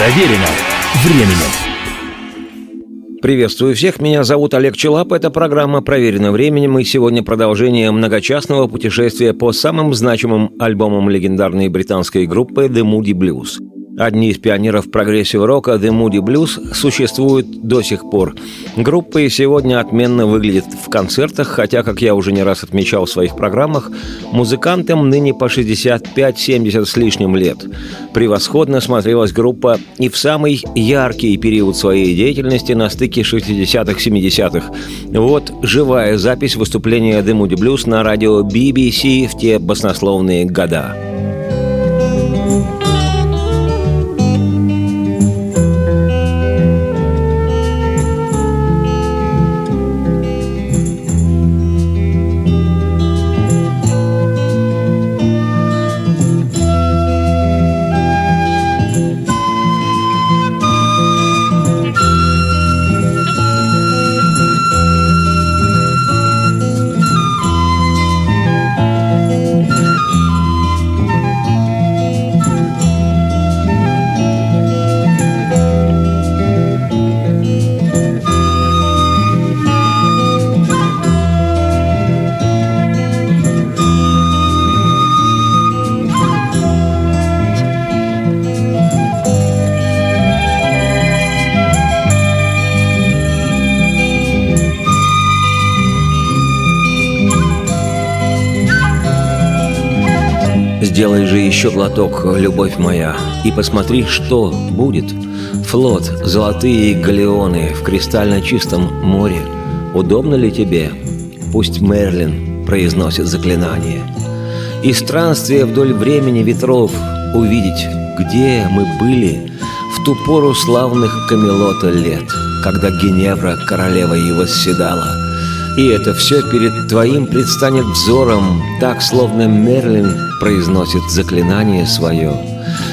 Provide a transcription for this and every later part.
Проверено временем. Приветствую всех, меня зовут Олег Челап, это программа «Проверено временем» и сегодня продолжение многочастного путешествия по самым значимым альбомам легендарной британской группы The Moody Blues – Одни из пионеров прогрессив-рока The Moody Blues существуют до сих пор. Группа и сегодня отменно выглядит в концертах, хотя, как я уже не раз отмечал в своих программах, музыкантам ныне по 65-70 с лишним лет. Превосходно смотрелась группа и в самый яркий период своей деятельности на стыке 60-х-70-х. Вот живая запись выступления The Moody Blues на радио BBC в те баснословные года. Сделай же еще глоток, любовь моя, и посмотри, что будет. Флот, золотые галеоны в кристально чистом море. Удобно ли тебе? Пусть Мерлин произносит заклинание. И странствие вдоль времени ветров увидеть, где мы были в ту пору славных Камелота лет, когда Геневра, королева его, седала — и это все перед твоим предстанет взором, так, словно Мерлин произносит заклинание свое.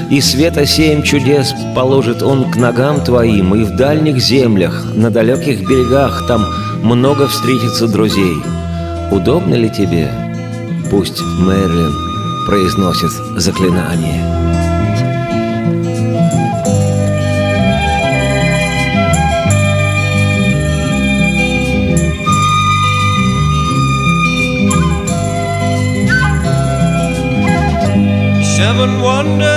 И света семь чудес положит он к ногам твоим, и в дальних землях, на далеких берегах там много встретится друзей. Удобно ли тебе? Пусть Мерлин произносит заклинание. Seven wonders.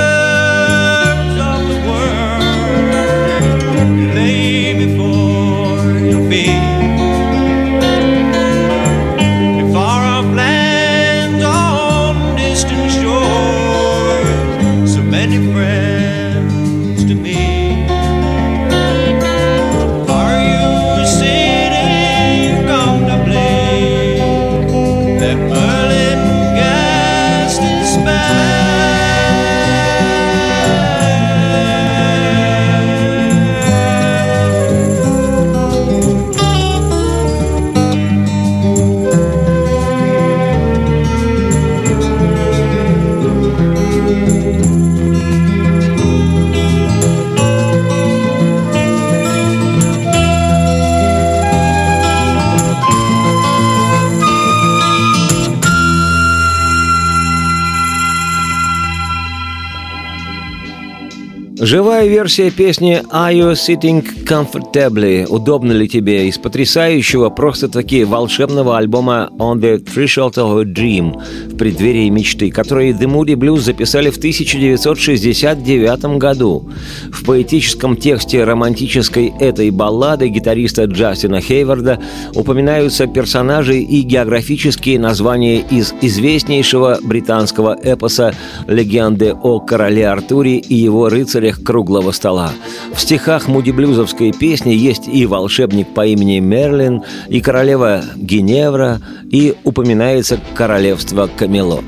Живая версия песни «Are you sitting comfortably?» «Удобно ли тебе?» из потрясающего, просто-таки волшебного альбома «On the Threshold of a Dream» в преддверии мечты, который The Moody Blues записали в 1969 году. В поэтическом тексте романтической этой баллады гитариста Джастина Хейварда упоминаются персонажи и географические названия из известнейшего британского эпоса «Легенды о короле Артуре и его рыцаре гостях круглого стола. В стихах мудиблюзовской песни есть и волшебник по имени Мерлин, и королева Геневра, и упоминается королевство Камелот.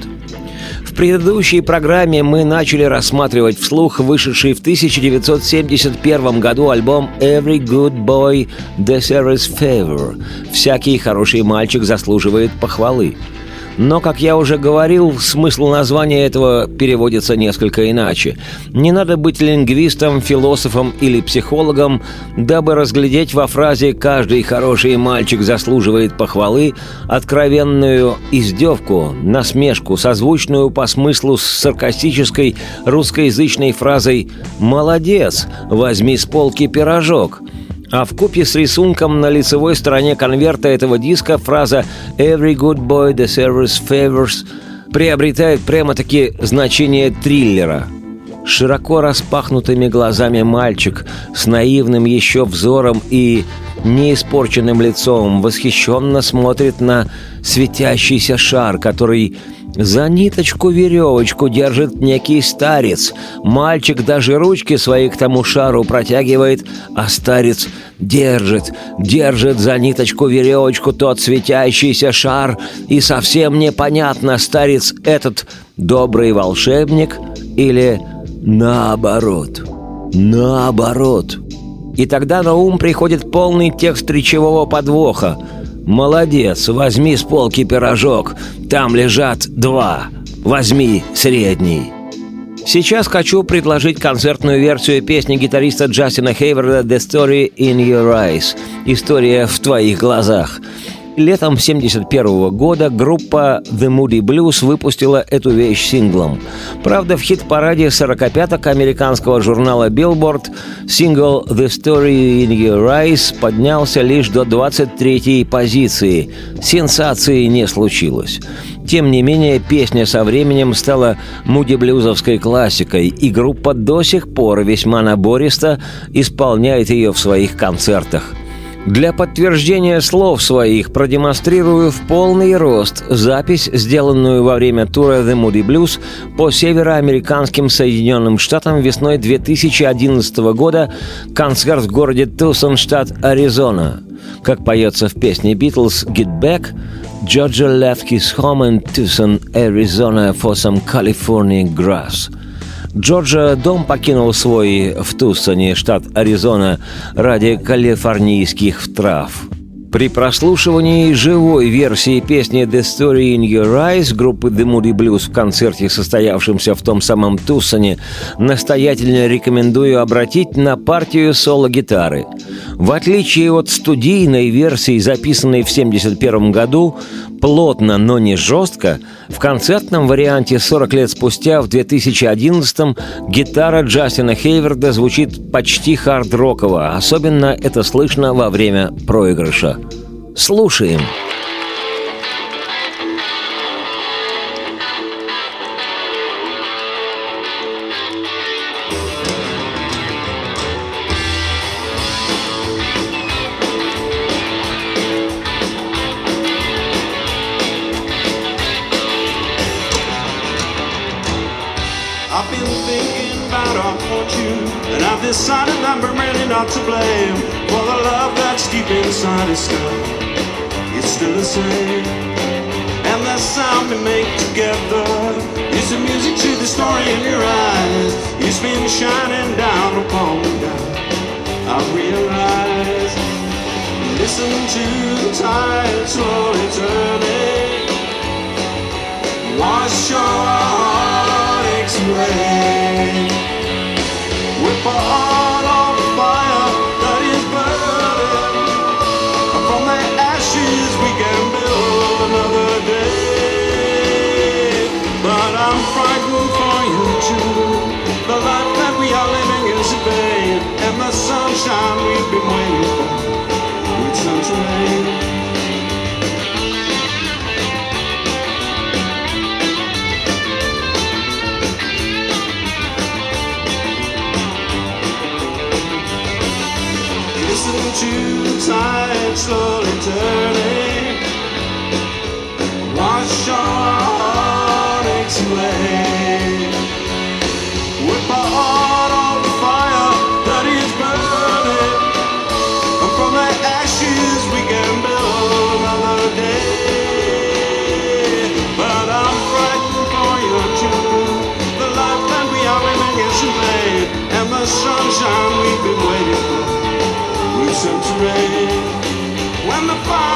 В предыдущей программе мы начали рассматривать вслух вышедший в 1971 году альбом «Every Good Boy Deserves Favor» «Всякий хороший мальчик заслуживает похвалы». Но, как я уже говорил, смысл названия этого переводится несколько иначе. Не надо быть лингвистом, философом или психологом, дабы разглядеть во фразе «каждый хороший мальчик заслуживает похвалы» откровенную издевку, насмешку, созвучную по смыслу с саркастической русскоязычной фразой «молодец, возьми с полки пирожок», а в купе с рисунком на лицевой стороне конверта этого диска фраза «Every good boy deserves favors» приобретает прямо-таки значение триллера. Широко распахнутыми глазами мальчик с наивным еще взором и неиспорченным лицом восхищенно смотрит на светящийся шар, который за ниточку-веревочку держит некий старец. Мальчик даже ручки свои к тому шару протягивает, а старец держит, держит за ниточку-веревочку тот светящийся шар, и совсем непонятно, старец этот добрый волшебник или наоборот. Наоборот. И тогда на ум приходит полный текст речевого подвоха – «Молодец, возьми с полки пирожок. Там лежат два. Возьми средний». Сейчас хочу предложить концертную версию песни гитариста Джастина Хейварда «The Story in Your Eyes» – «История в твоих глазах». Летом 1971 года группа The Moody Blues выпустила эту вещь синглом. Правда, в хит-параде 45-ок американского журнала Billboard сингл The Story in Your Eyes поднялся лишь до 23-й позиции. Сенсации не случилось. Тем не менее, песня со временем стала муди-блюзовской классикой, и группа до сих пор весьма набористо исполняет ее в своих концертах – для подтверждения слов своих продемонстрирую в полный рост запись, сделанную во время тура The Moody Blues по североамериканским Соединенным Штатам весной 2011 года, концерт в городе Тусон, штат Аризона. Как поется в песне Beatles «Get Back», Georgia left his home in Tucson, Arizona for some California grass – Джорджа дом покинул свой в Туссоне, штат Аризона, ради калифорнийских трав. При прослушивании живой версии песни «The Story in Your Eyes» группы The Moody Blues в концерте, состоявшемся в том самом Туссоне, настоятельно рекомендую обратить на партию соло-гитары. В отличие от студийной версии, записанной в 1971 году, плотно, но не жестко, в концертном варианте 40 лет спустя, в 2011 гитара Джастина Хейверда звучит почти хард-роково, особенно это слышно во время проигрыша. Слушаем. I've decided that we're really not to blame for the love that's deep inside us still. It's still the same, and the sound we make together is the music to the story in your eyes. It's been shining down upon me now. I realize. Listen to the tide slowly turning. Wash your heartaches away. Oh. side slowly turning, wash all heartaches away. when the fire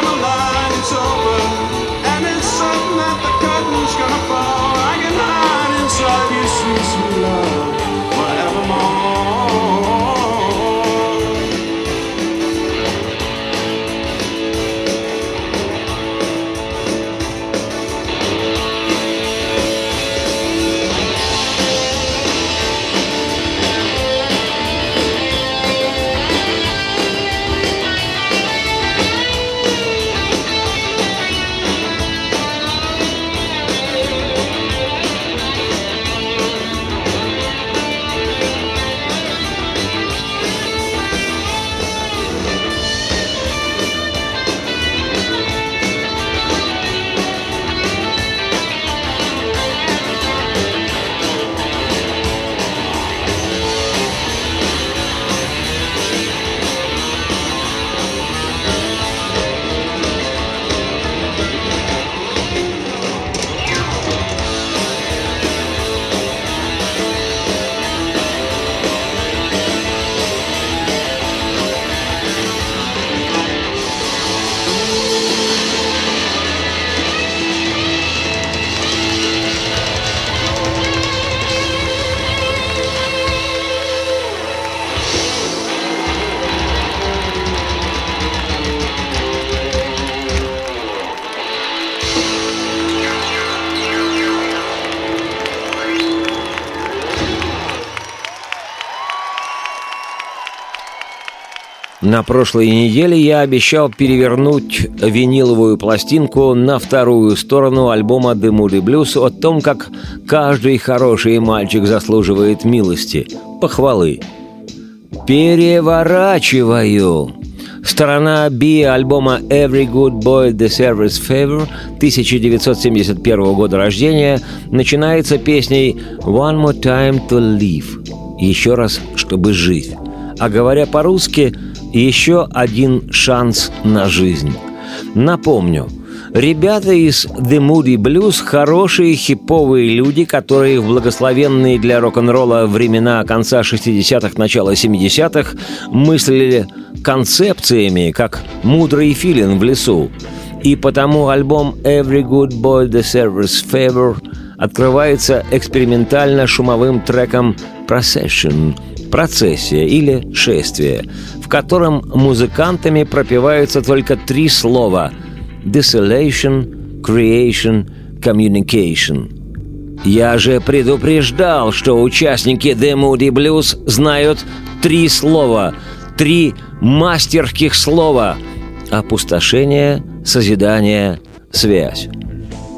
На прошлой неделе я обещал перевернуть виниловую пластинку на вторую сторону альбома «The Moody Blues» о том, как каждый хороший мальчик заслуживает милости, похвалы. Переворачиваю. Сторона B альбома «Every Good Boy Deserves Favor» 1971 года рождения начинается песней «One More Time to Live» – «Еще раз, чтобы жить». А говоря по-русски – еще один шанс на жизнь. Напомню, ребята из The Moody Blues – хорошие хиповые люди, которые в благословенные для рок-н-ролла времена конца 60-х, начала 70-х мыслили концепциями, как «мудрый филин в лесу». И потому альбом «Every Good Boy Deserves Favor» открывается экспериментально шумовым треком «Procession», «Процессия» или «Шествие», в котором музыкантами пропеваются только три слова «desolation», «creation», «communication». Я же предупреждал, что участники The Moody Blues знают три слова, три мастерских слова – опустошение, созидание, связь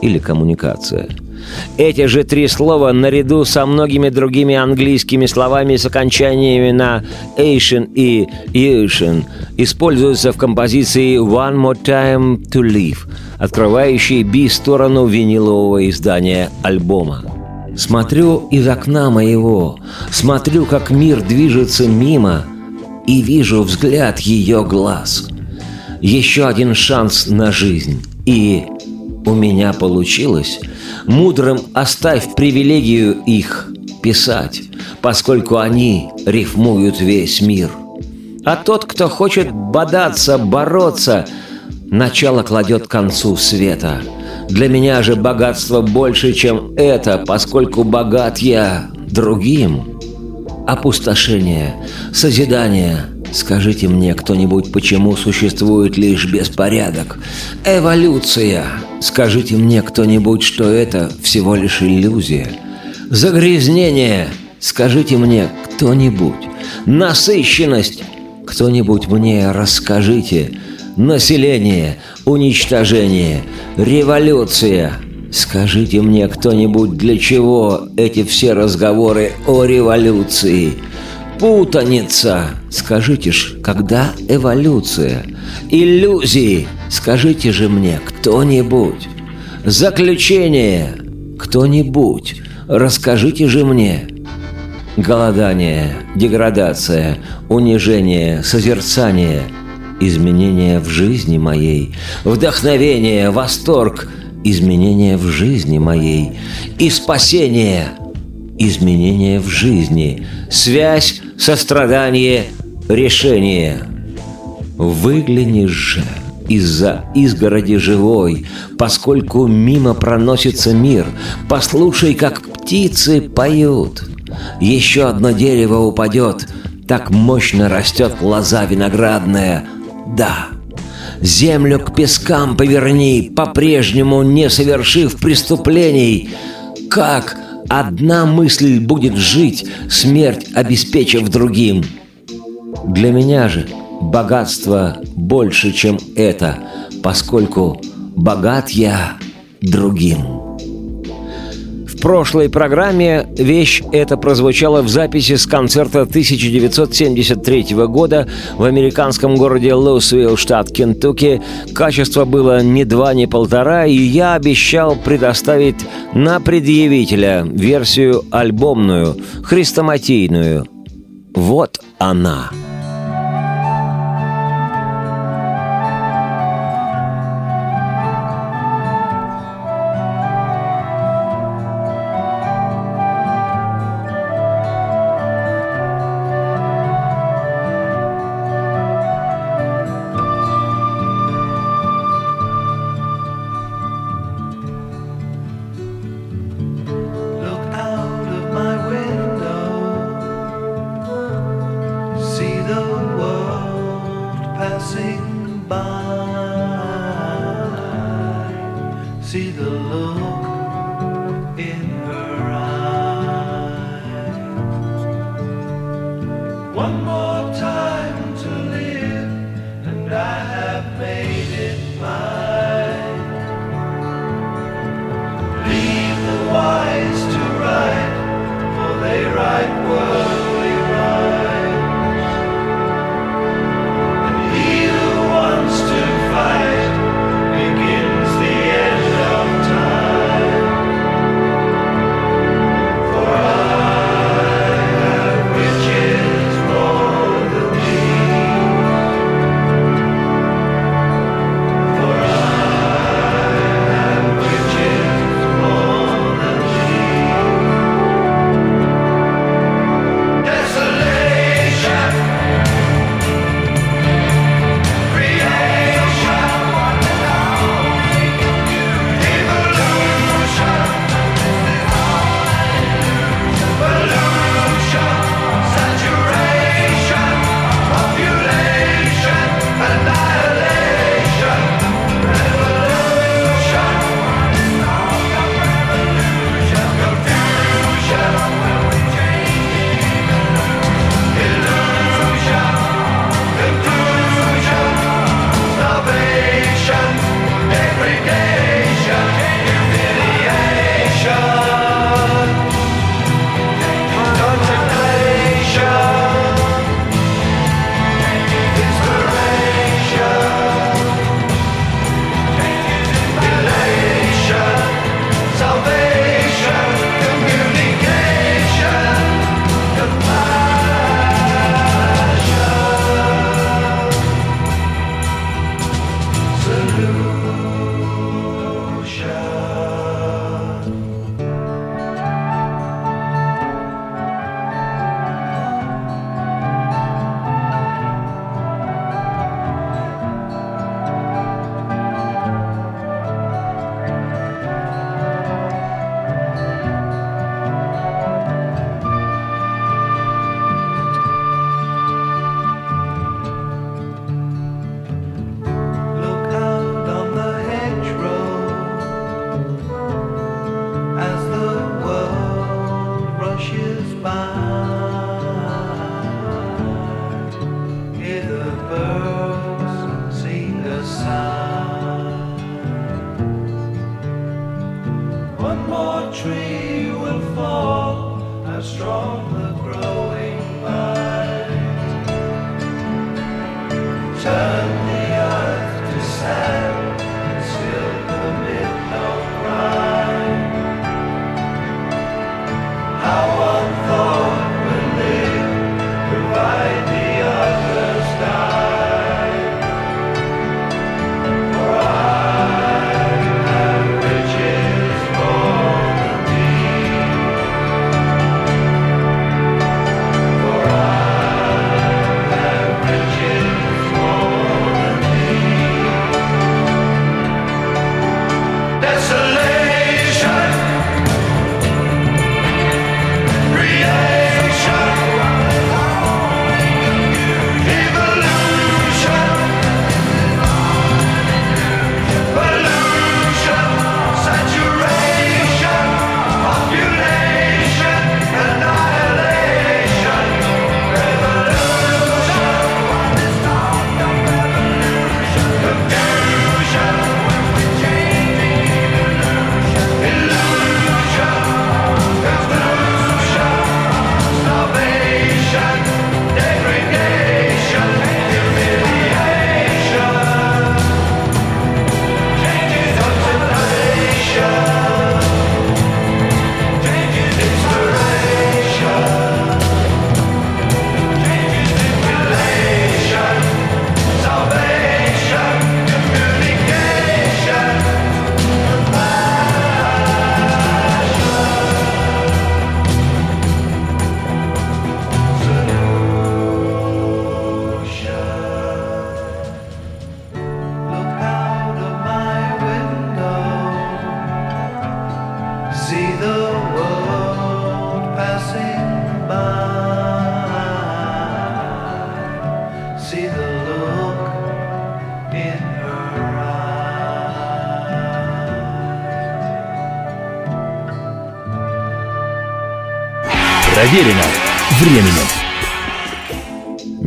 или коммуникация – эти же три слова, наряду со многими другими английскими словами с окончаниями на «ation» и «ution», используются в композиции «One More Time to Live», открывающей би-сторону винилового издания альбома. Смотрю из окна моего, смотрю, как мир движется мимо, и вижу взгляд ее глаз. Еще один шанс на жизнь, и у меня получилось – Мудрым оставь привилегию их писать, поскольку они рифмуют весь мир. А тот, кто хочет бодаться, бороться, начало кладет концу света. Для меня же богатство больше, чем это, поскольку богат я другим. Опустошение, созидание – Скажите мне кто-нибудь, почему существует лишь беспорядок? Эволюция. Скажите мне кто-нибудь, что это всего лишь иллюзия. Загрязнение. Скажите мне кто-нибудь. Насыщенность. Кто-нибудь мне расскажите. Население, уничтожение, революция. Скажите мне кто-нибудь, для чего эти все разговоры о революции? Путаница. Скажите ж, когда эволюция? Иллюзии. Скажите же мне кто-нибудь. Заключение. Кто-нибудь. Расскажите же мне. Голодание, деградация, унижение, созерцание, изменения в жизни моей, вдохновение, восторг, изменения в жизни моей и спасение – изменения в жизни, связь, сострадание, решение. Выглянешь же из-за изгороди живой, поскольку мимо проносится мир, послушай, как птицы поют. Еще одно дерево упадет, так мощно растет лоза виноградная. Да, землю к пескам поверни, по-прежнему не совершив преступлений. Как Одна мысль будет жить, смерть обеспечив другим. Для меня же богатство больше, чем это, поскольку богат я другим. В прошлой программе вещь эта прозвучала в записи с концерта 1973 года в американском городе Луисвилл, штат Кентукки. Качество было ни два, ни полтора, и я обещал предоставить на предъявителя версию альбомную, хрестоматийную. Вот она. See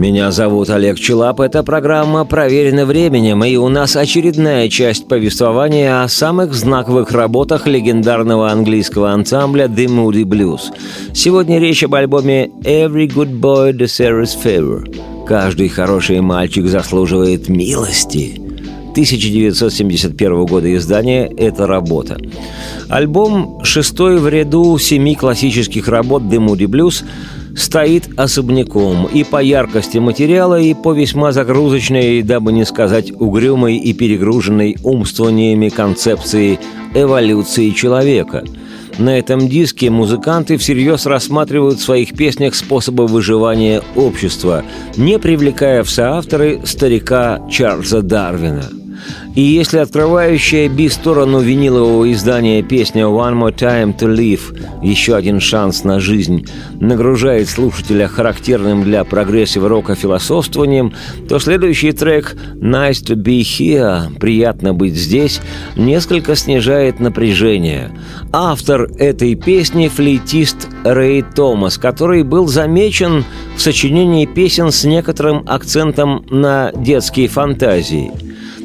Меня зовут Олег Челап, это программа «Проверено временем», и у нас очередная часть повествования о самых знаковых работах легендарного английского ансамбля The Moody Blues. Сегодня речь об альбоме «Every Good Boy Deserves Favor». «Каждый хороший мальчик заслуживает милости». 1971 года издания «Эта работа». Альбом шестой в ряду семи классических работ «The Moody Blues» стоит особняком и по яркости материала, и по весьма загрузочной, дабы не сказать угрюмой и перегруженной умствованиями концепции эволюции человека. На этом диске музыканты всерьез рассматривают в своих песнях способы выживания общества, не привлекая в соавторы старика Чарльза Дарвина – и если открывающая би-сторону винилового издания песня «One More Time to Live» «Еще один шанс на жизнь» нагружает слушателя характерным для прогрессив-рока философствованием, то следующий трек «Nice to be here» «Приятно быть здесь» несколько снижает напряжение. Автор этой песни – флейтист Рэй Томас, который был замечен в сочинении песен с некоторым акцентом на детские фантазии –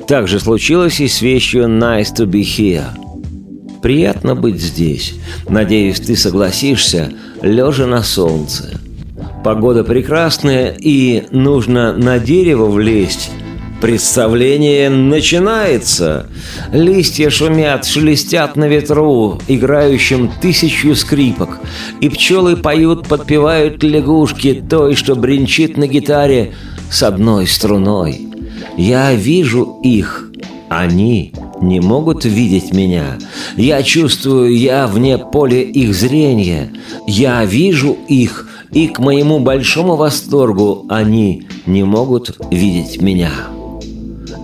так же случилось и с вещью «Nice to be here». Приятно быть здесь. Надеюсь, ты согласишься, лежа на солнце. Погода прекрасная, и нужно на дерево влезть. Представление начинается. Листья шумят, шелестят на ветру, играющим тысячу скрипок. И пчелы поют, подпевают лягушки той, что бренчит на гитаре с одной струной. Я вижу их, они не могут видеть меня. Я чувствую, я вне поля их зрения. Я вижу их, и к моему большому восторгу они не могут видеть меня.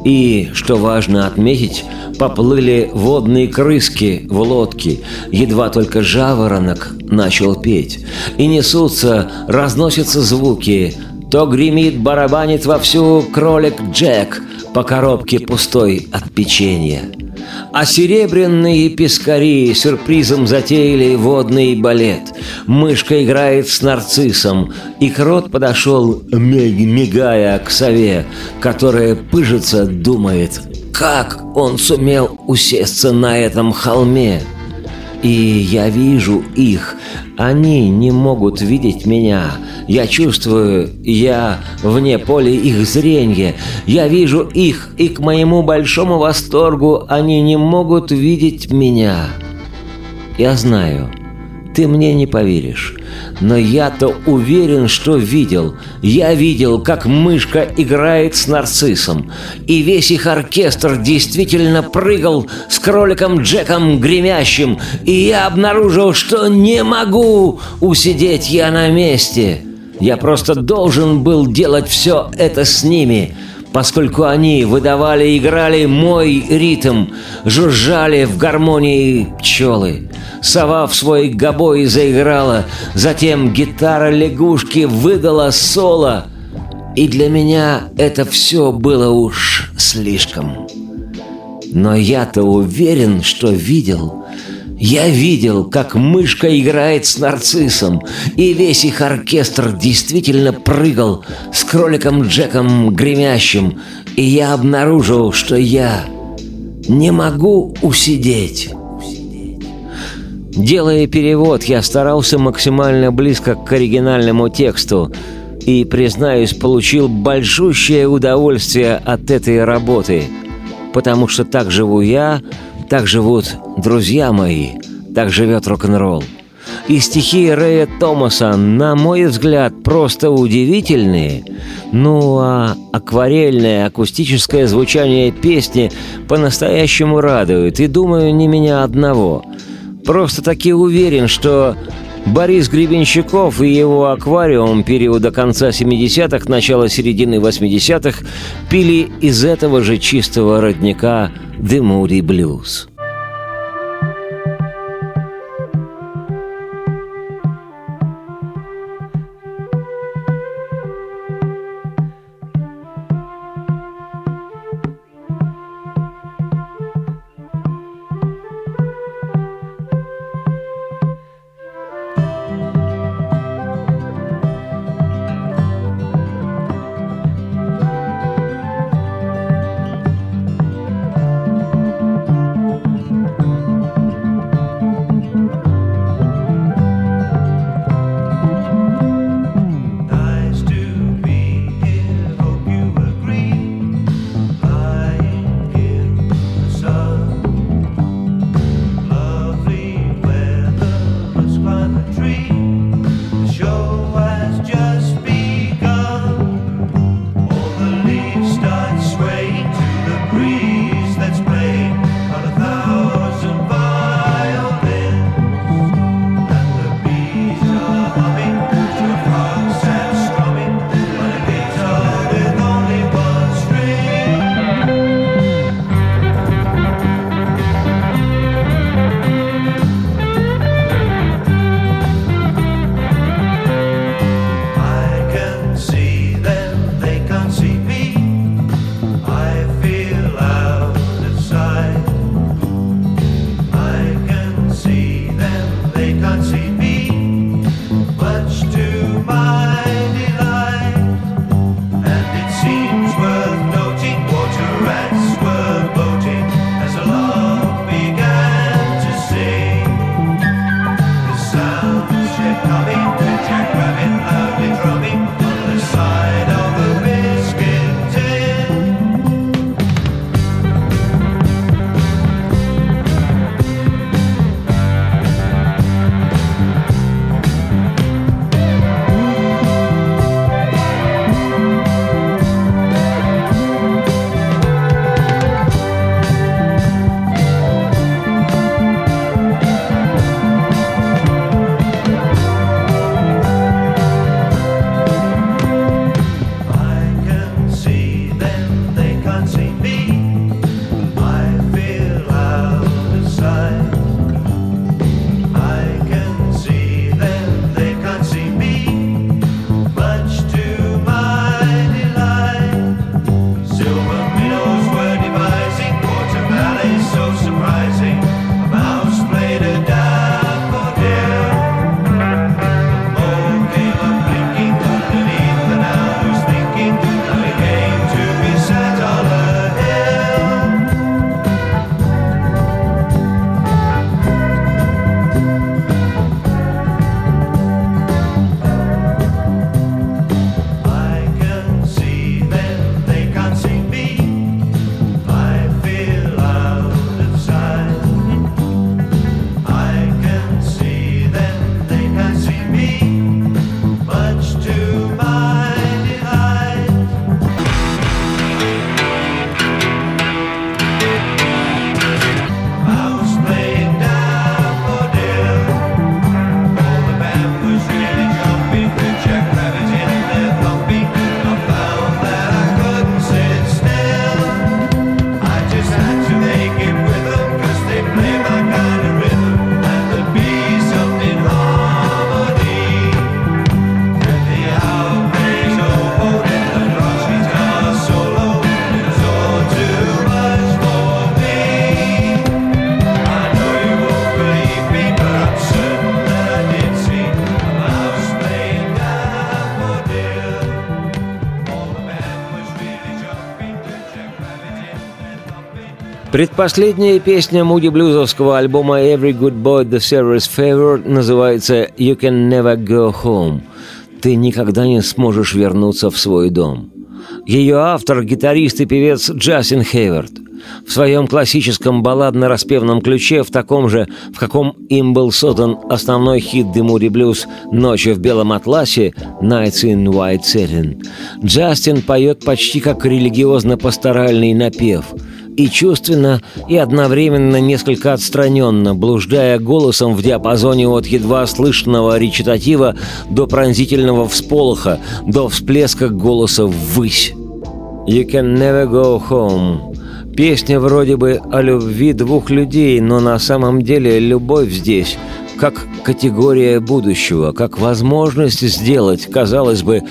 И, что важно отметить, поплыли водные крыски в лодке, едва только жаворонок начал петь. И несутся, разносятся звуки, то гремит, барабанит вовсю кролик Джек по коробке пустой от печенья. А серебряные пескари сюрпризом затеяли водный балет. Мышка играет с нарциссом, и крот подошел, миг мигая к сове, которая пыжится, думает, как он сумел усесться на этом холме. И я вижу их. Они не могут видеть меня. Я чувствую, я вне поля их зрения. Я вижу их, и к моему большому восторгу они не могут видеть меня. Я знаю, ты мне не поверишь. Но я-то уверен, что видел. Я видел, как мышка играет с нарциссом. И весь их оркестр действительно прыгал с кроликом Джеком гремящим. И я обнаружил, что не могу усидеть я на месте. Я просто должен был делать все это с ними поскольку они выдавали и играли мой ритм, жужжали в гармонии пчелы. Сова в свой гобой заиграла, затем гитара лягушки выдала соло, и для меня это все было уж слишком. Но я-то уверен, что видел – я видел, как мышка играет с нарциссом, и весь их оркестр действительно прыгал с кроликом Джеком гремящим, и я обнаружил, что я не могу усидеть. Делая перевод, я старался максимально близко к оригинальному тексту и, признаюсь, получил большущее удовольствие от этой работы, потому что так живу я, так живут друзья мои, так живет рок-н-ролл. И стихи Рэя Томаса, на мой взгляд, просто удивительные. Ну а акварельное акустическое звучание песни по-настоящему радует, и думаю, не меня одного. Просто таки уверен, что Борис Гребенщиков и его аквариум периода конца 70-х, начала середины 80-х пили из этого же чистого родника The Moody Предпоследняя песня Муди Блюзовского альбома «Every Good Boy Deserves Favor» называется «You Can Never Go Home» «Ты никогда не сможешь вернуться в свой дом». Ее автор – гитарист и певец Джастин Хейвард. В своем классическом балладно-распевном ключе, в таком же, в каком им был создан основной хит Moody Blues «Ночи в белом атласе» «Nights in White Satin», Джастин поет почти как религиозно-пасторальный напев – и чувственно, и одновременно несколько отстраненно, блуждая голосом в диапазоне от едва слышного речитатива до пронзительного всполоха, до всплеска голоса ввысь. «You can never go home». Песня вроде бы о любви двух людей, но на самом деле любовь здесь как категория будущего, как возможность сделать, казалось бы,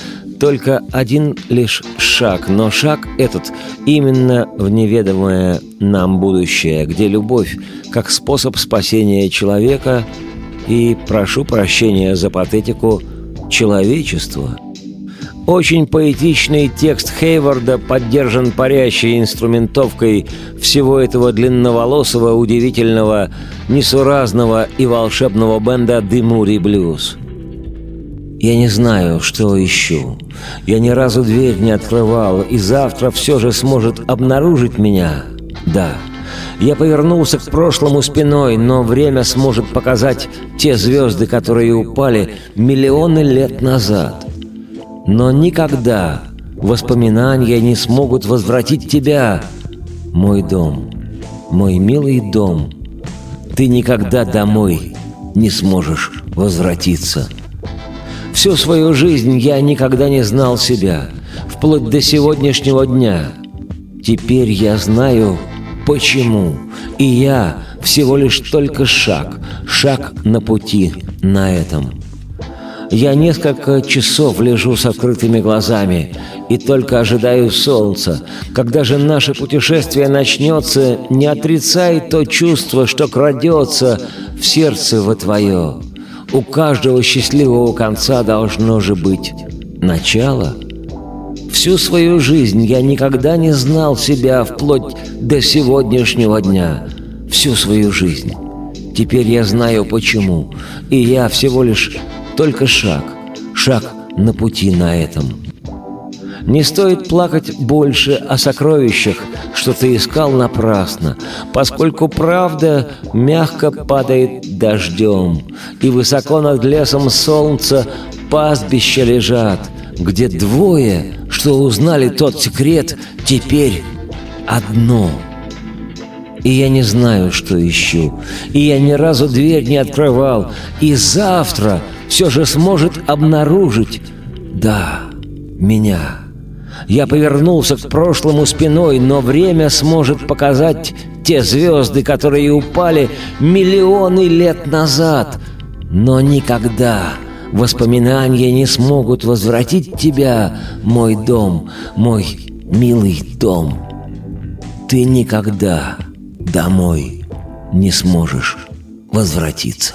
только один лишь шаг, но шаг этот именно в неведомое нам будущее, где любовь как способ спасения человека и, прошу прощения за патетику, человечества. Очень поэтичный текст Хейварда поддержан парящей инструментовкой всего этого длинноволосого, удивительного, несуразного и волшебного бенда «Дымури Блюз». Я не знаю, что ищу. Я ни разу дверь не открывал, и завтра все же сможет обнаружить меня. Да, я повернулся к прошлому спиной, но время сможет показать те звезды, которые упали миллионы лет назад. Но никогда воспоминания не смогут возвратить тебя, мой дом, мой милый дом. Ты никогда домой не сможешь возвратиться». Всю свою жизнь я никогда не знал себя, вплоть до сегодняшнего дня. Теперь я знаю, почему. И я всего лишь только шаг, шаг на пути на этом. Я несколько часов лежу с открытыми глазами и только ожидаю солнца. Когда же наше путешествие начнется, не отрицай то чувство, что крадется в сердце во твое. У каждого счастливого конца должно же быть начало. Всю свою жизнь я никогда не знал себя вплоть до сегодняшнего дня. Всю свою жизнь. Теперь я знаю почему. И я всего лишь только шаг. Шаг на пути на этом. Не стоит плакать больше о сокровищах, что ты искал напрасно, поскольку правда мягко падает дождем, и высоко над лесом солнца пастбища лежат, где двое, что узнали тот секрет, теперь одно. И я не знаю, что ищу, и я ни разу дверь не открывал, и завтра все же сможет обнаружить, да, меня». Я повернулся к прошлому спиной, но время сможет показать те звезды, которые упали миллионы лет назад. Но никогда воспоминания не смогут возвратить тебя, мой дом, мой милый дом. Ты никогда домой не сможешь возвратиться.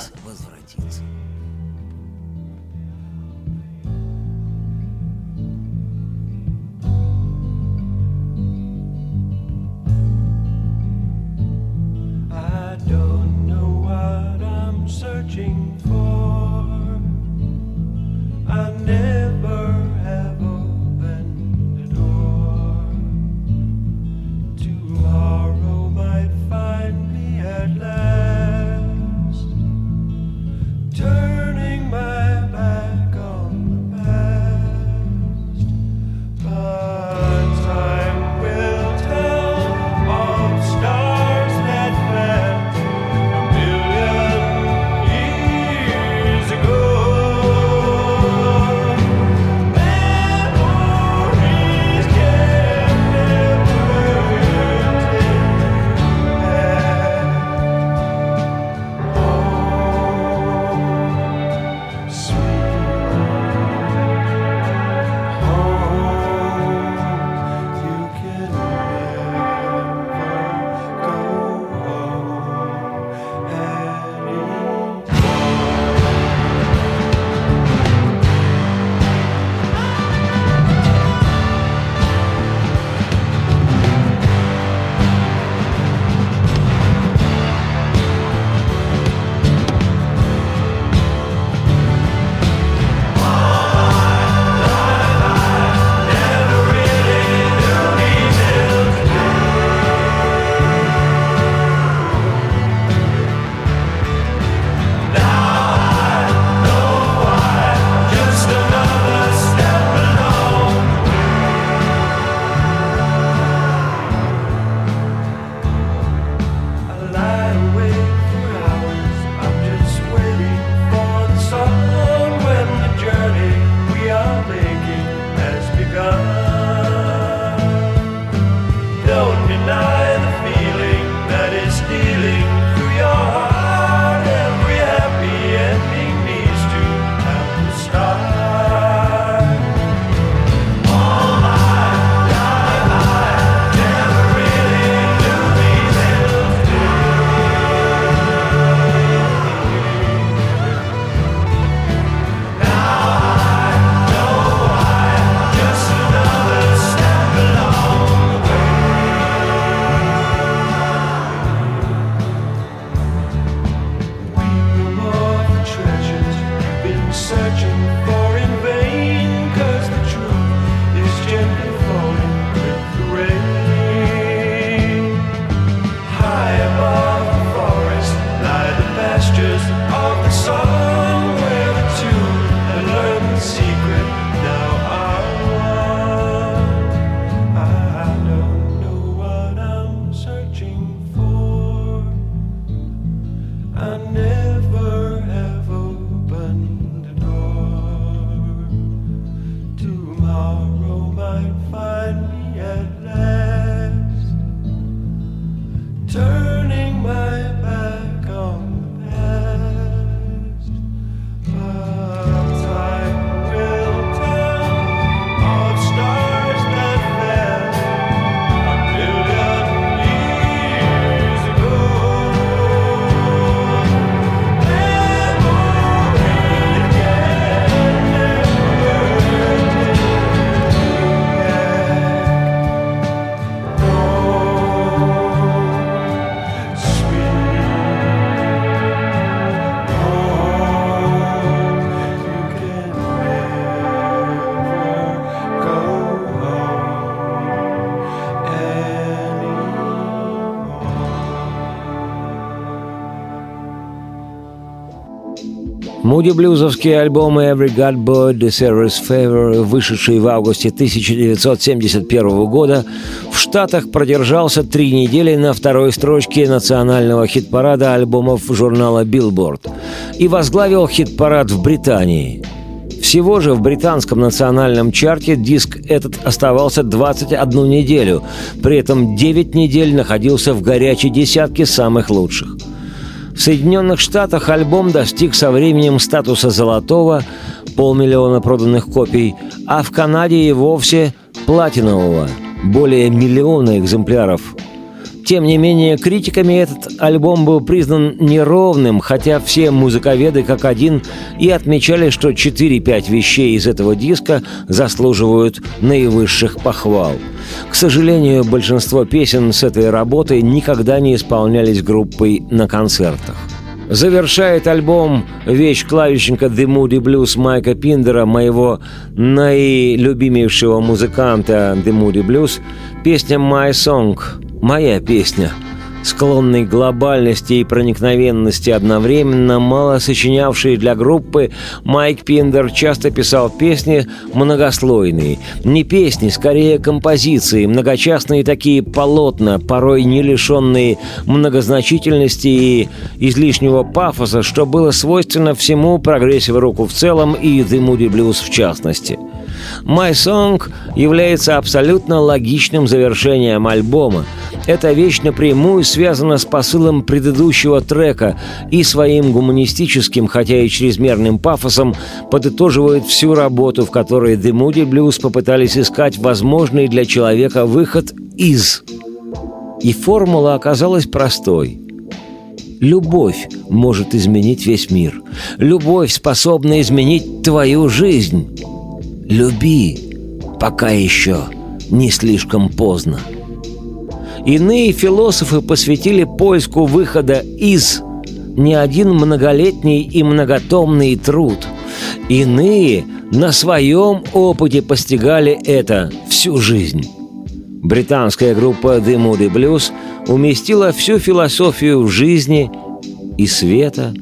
Муди блюзовские альбомы «Every God Boy», «The Service Favor», вышедшие в августе 1971 года, в Штатах продержался три недели на второй строчке национального хит-парада альбомов журнала Billboard и возглавил хит-парад в Британии. Всего же в британском национальном чарте диск этот оставался 21 неделю, при этом 9 недель находился в горячей десятке самых лучших – в Соединенных Штатах альбом достиг со временем статуса золотого, полмиллиона проданных копий, а в Канаде и вовсе платинового, более миллиона экземпляров. Тем не менее, критиками этот альбом был признан неровным, хотя все музыковеды как один и отмечали, что 4-5 вещей из этого диска заслуживают наивысших похвал. К сожалению, большинство песен с этой работы никогда не исполнялись группой на концертах. Завершает альбом вещь клавишника The Moody Blues Майка Пиндера, моего наилюбимейшего музыканта The Moody Blues, песня «My Song», моя песня – склонный к глобальности и проникновенности одновременно, мало сочинявший для группы, Майк Пиндер часто писал песни многослойные. Не песни, скорее композиции, многочастные такие полотна, порой не лишенные многозначительности и излишнего пафоса, что было свойственно всему прогрессив руку в целом и The Moody Blues в частности. «My Song» является абсолютно логичным завершением альбома. Эта вещь напрямую связана с посылом предыдущего трека и своим гуманистическим, хотя и чрезмерным пафосом, подытоживает всю работу, в которой The Moody Blues попытались искать возможный для человека выход из. И формула оказалась простой – Любовь может изменить весь мир. Любовь способна изменить твою жизнь. Люби, пока еще не слишком поздно. Иные философы посвятили поиску выхода из не один многолетний и многотомный труд. Иные на своем опыте постигали это всю жизнь. Британская группа The Moody Blues уместила всю философию жизни и света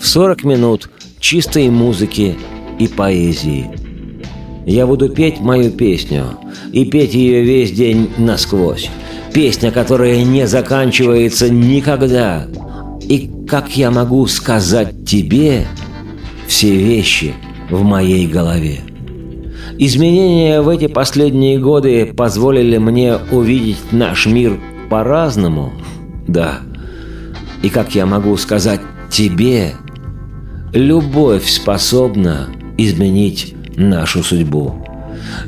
в 40 минут чистой музыки и поэзии. Я буду петь мою песню и петь ее весь день насквозь. Песня, которая не заканчивается никогда. И как я могу сказать тебе все вещи в моей голове? Изменения в эти последние годы позволили мне увидеть наш мир по-разному. Да. И как я могу сказать тебе, любовь способна изменить нашу судьбу.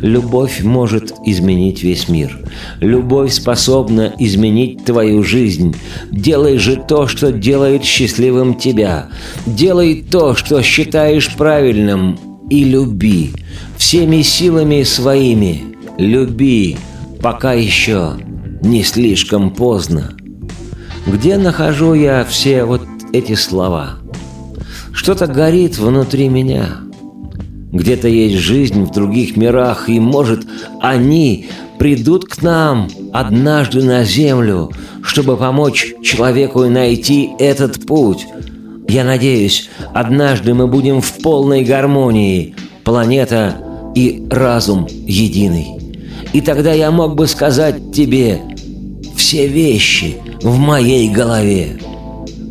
Любовь может изменить весь мир. Любовь способна изменить твою жизнь. Делай же то, что делает счастливым тебя. Делай то, что считаешь правильным, и люби. Всеми силами своими люби, пока еще не слишком поздно. Где нахожу я все вот эти слова? Что-то горит внутри меня – Где-то есть жизнь в других мирах, и, может, они придут к нам однажды на Землю, чтобы помочь человеку найти этот путь. Я надеюсь, однажды мы будем в полной гармонии, планета и разум единый. И тогда я мог бы сказать тебе все вещи в моей голове.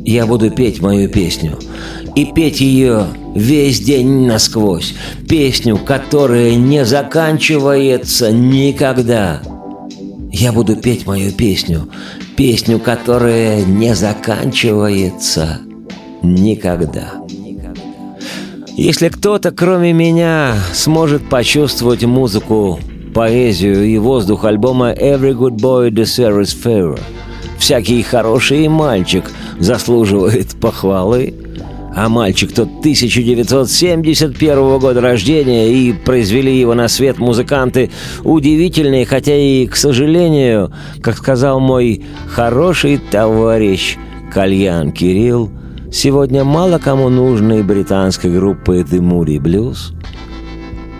Я буду петь мою песню. И петь ее весь день насквозь. Песню, которая не заканчивается никогда. Я буду петь мою песню. Песню, которая не заканчивается никогда. Если кто-то, кроме меня, сможет почувствовать музыку, поэзию и воздух альбома «Every Good Boy Deserves Favor», всякий хороший мальчик заслуживает похвалы, а мальчик тот 1971 года рождения и произвели его на свет музыканты удивительные, хотя и, к сожалению, как сказал мой хороший товарищ Кальян Кирилл, сегодня мало кому нужной британской группы The Moody Blues,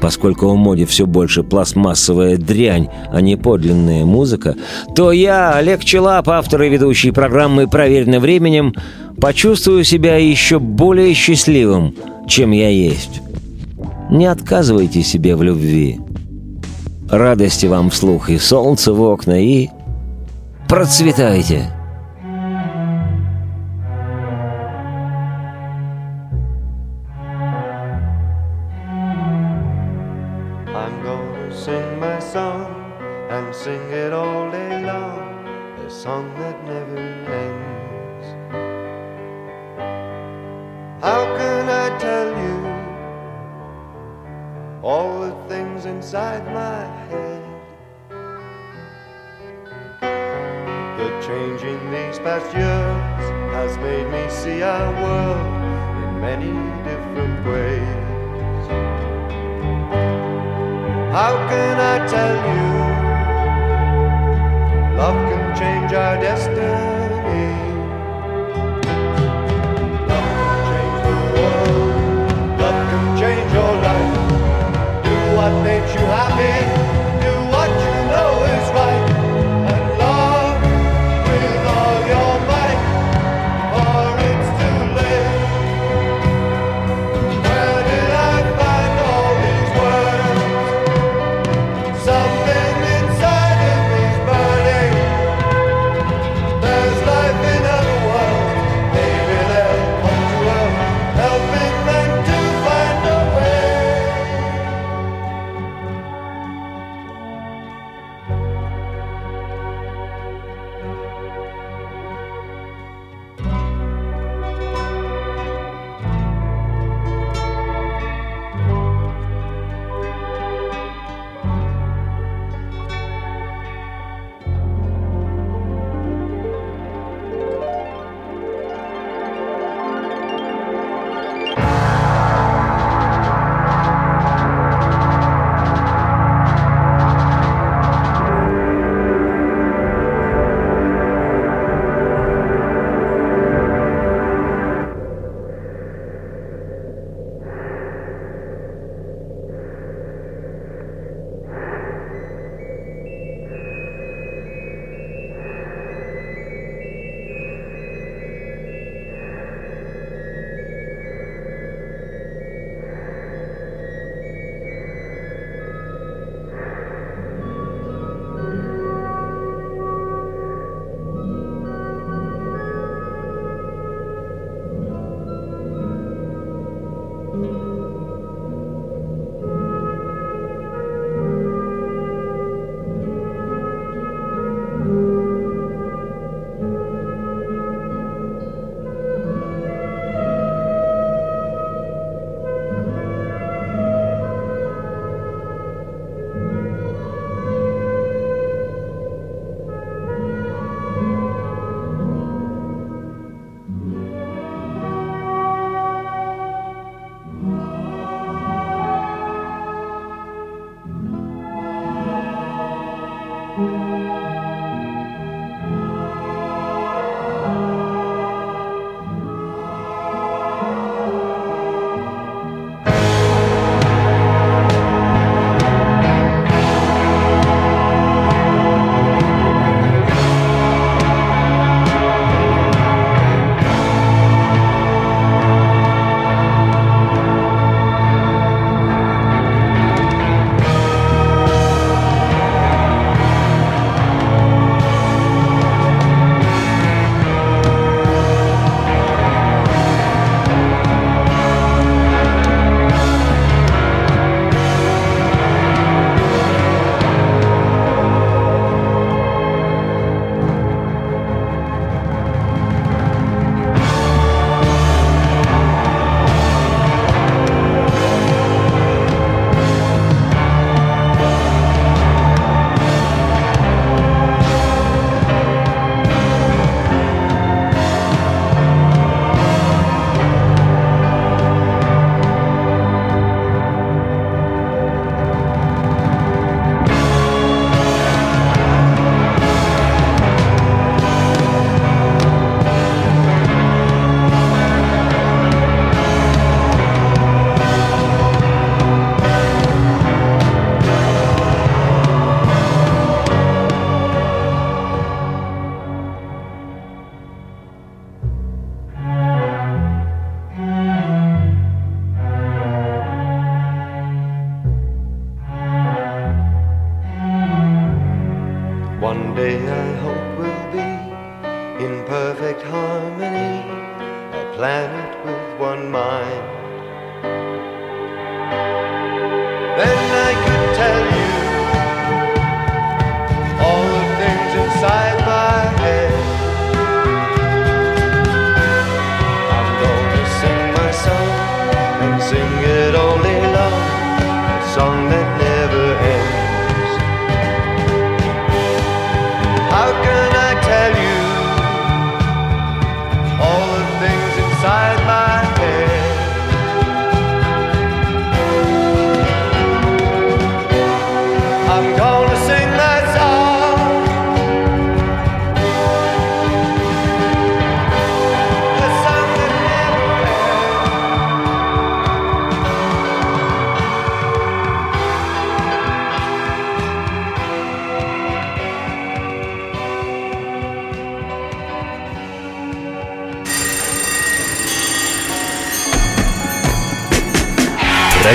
поскольку в моде все больше пластмассовая дрянь, а не подлинная музыка, то я, Олег Челап, автор и ведущий программы «Проверено временем», почувствую себя еще более счастливым, чем я есть. Не отказывайте себе в любви. Радости вам вслух и солнце в окна, и процветайте!»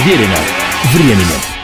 Проверено временем.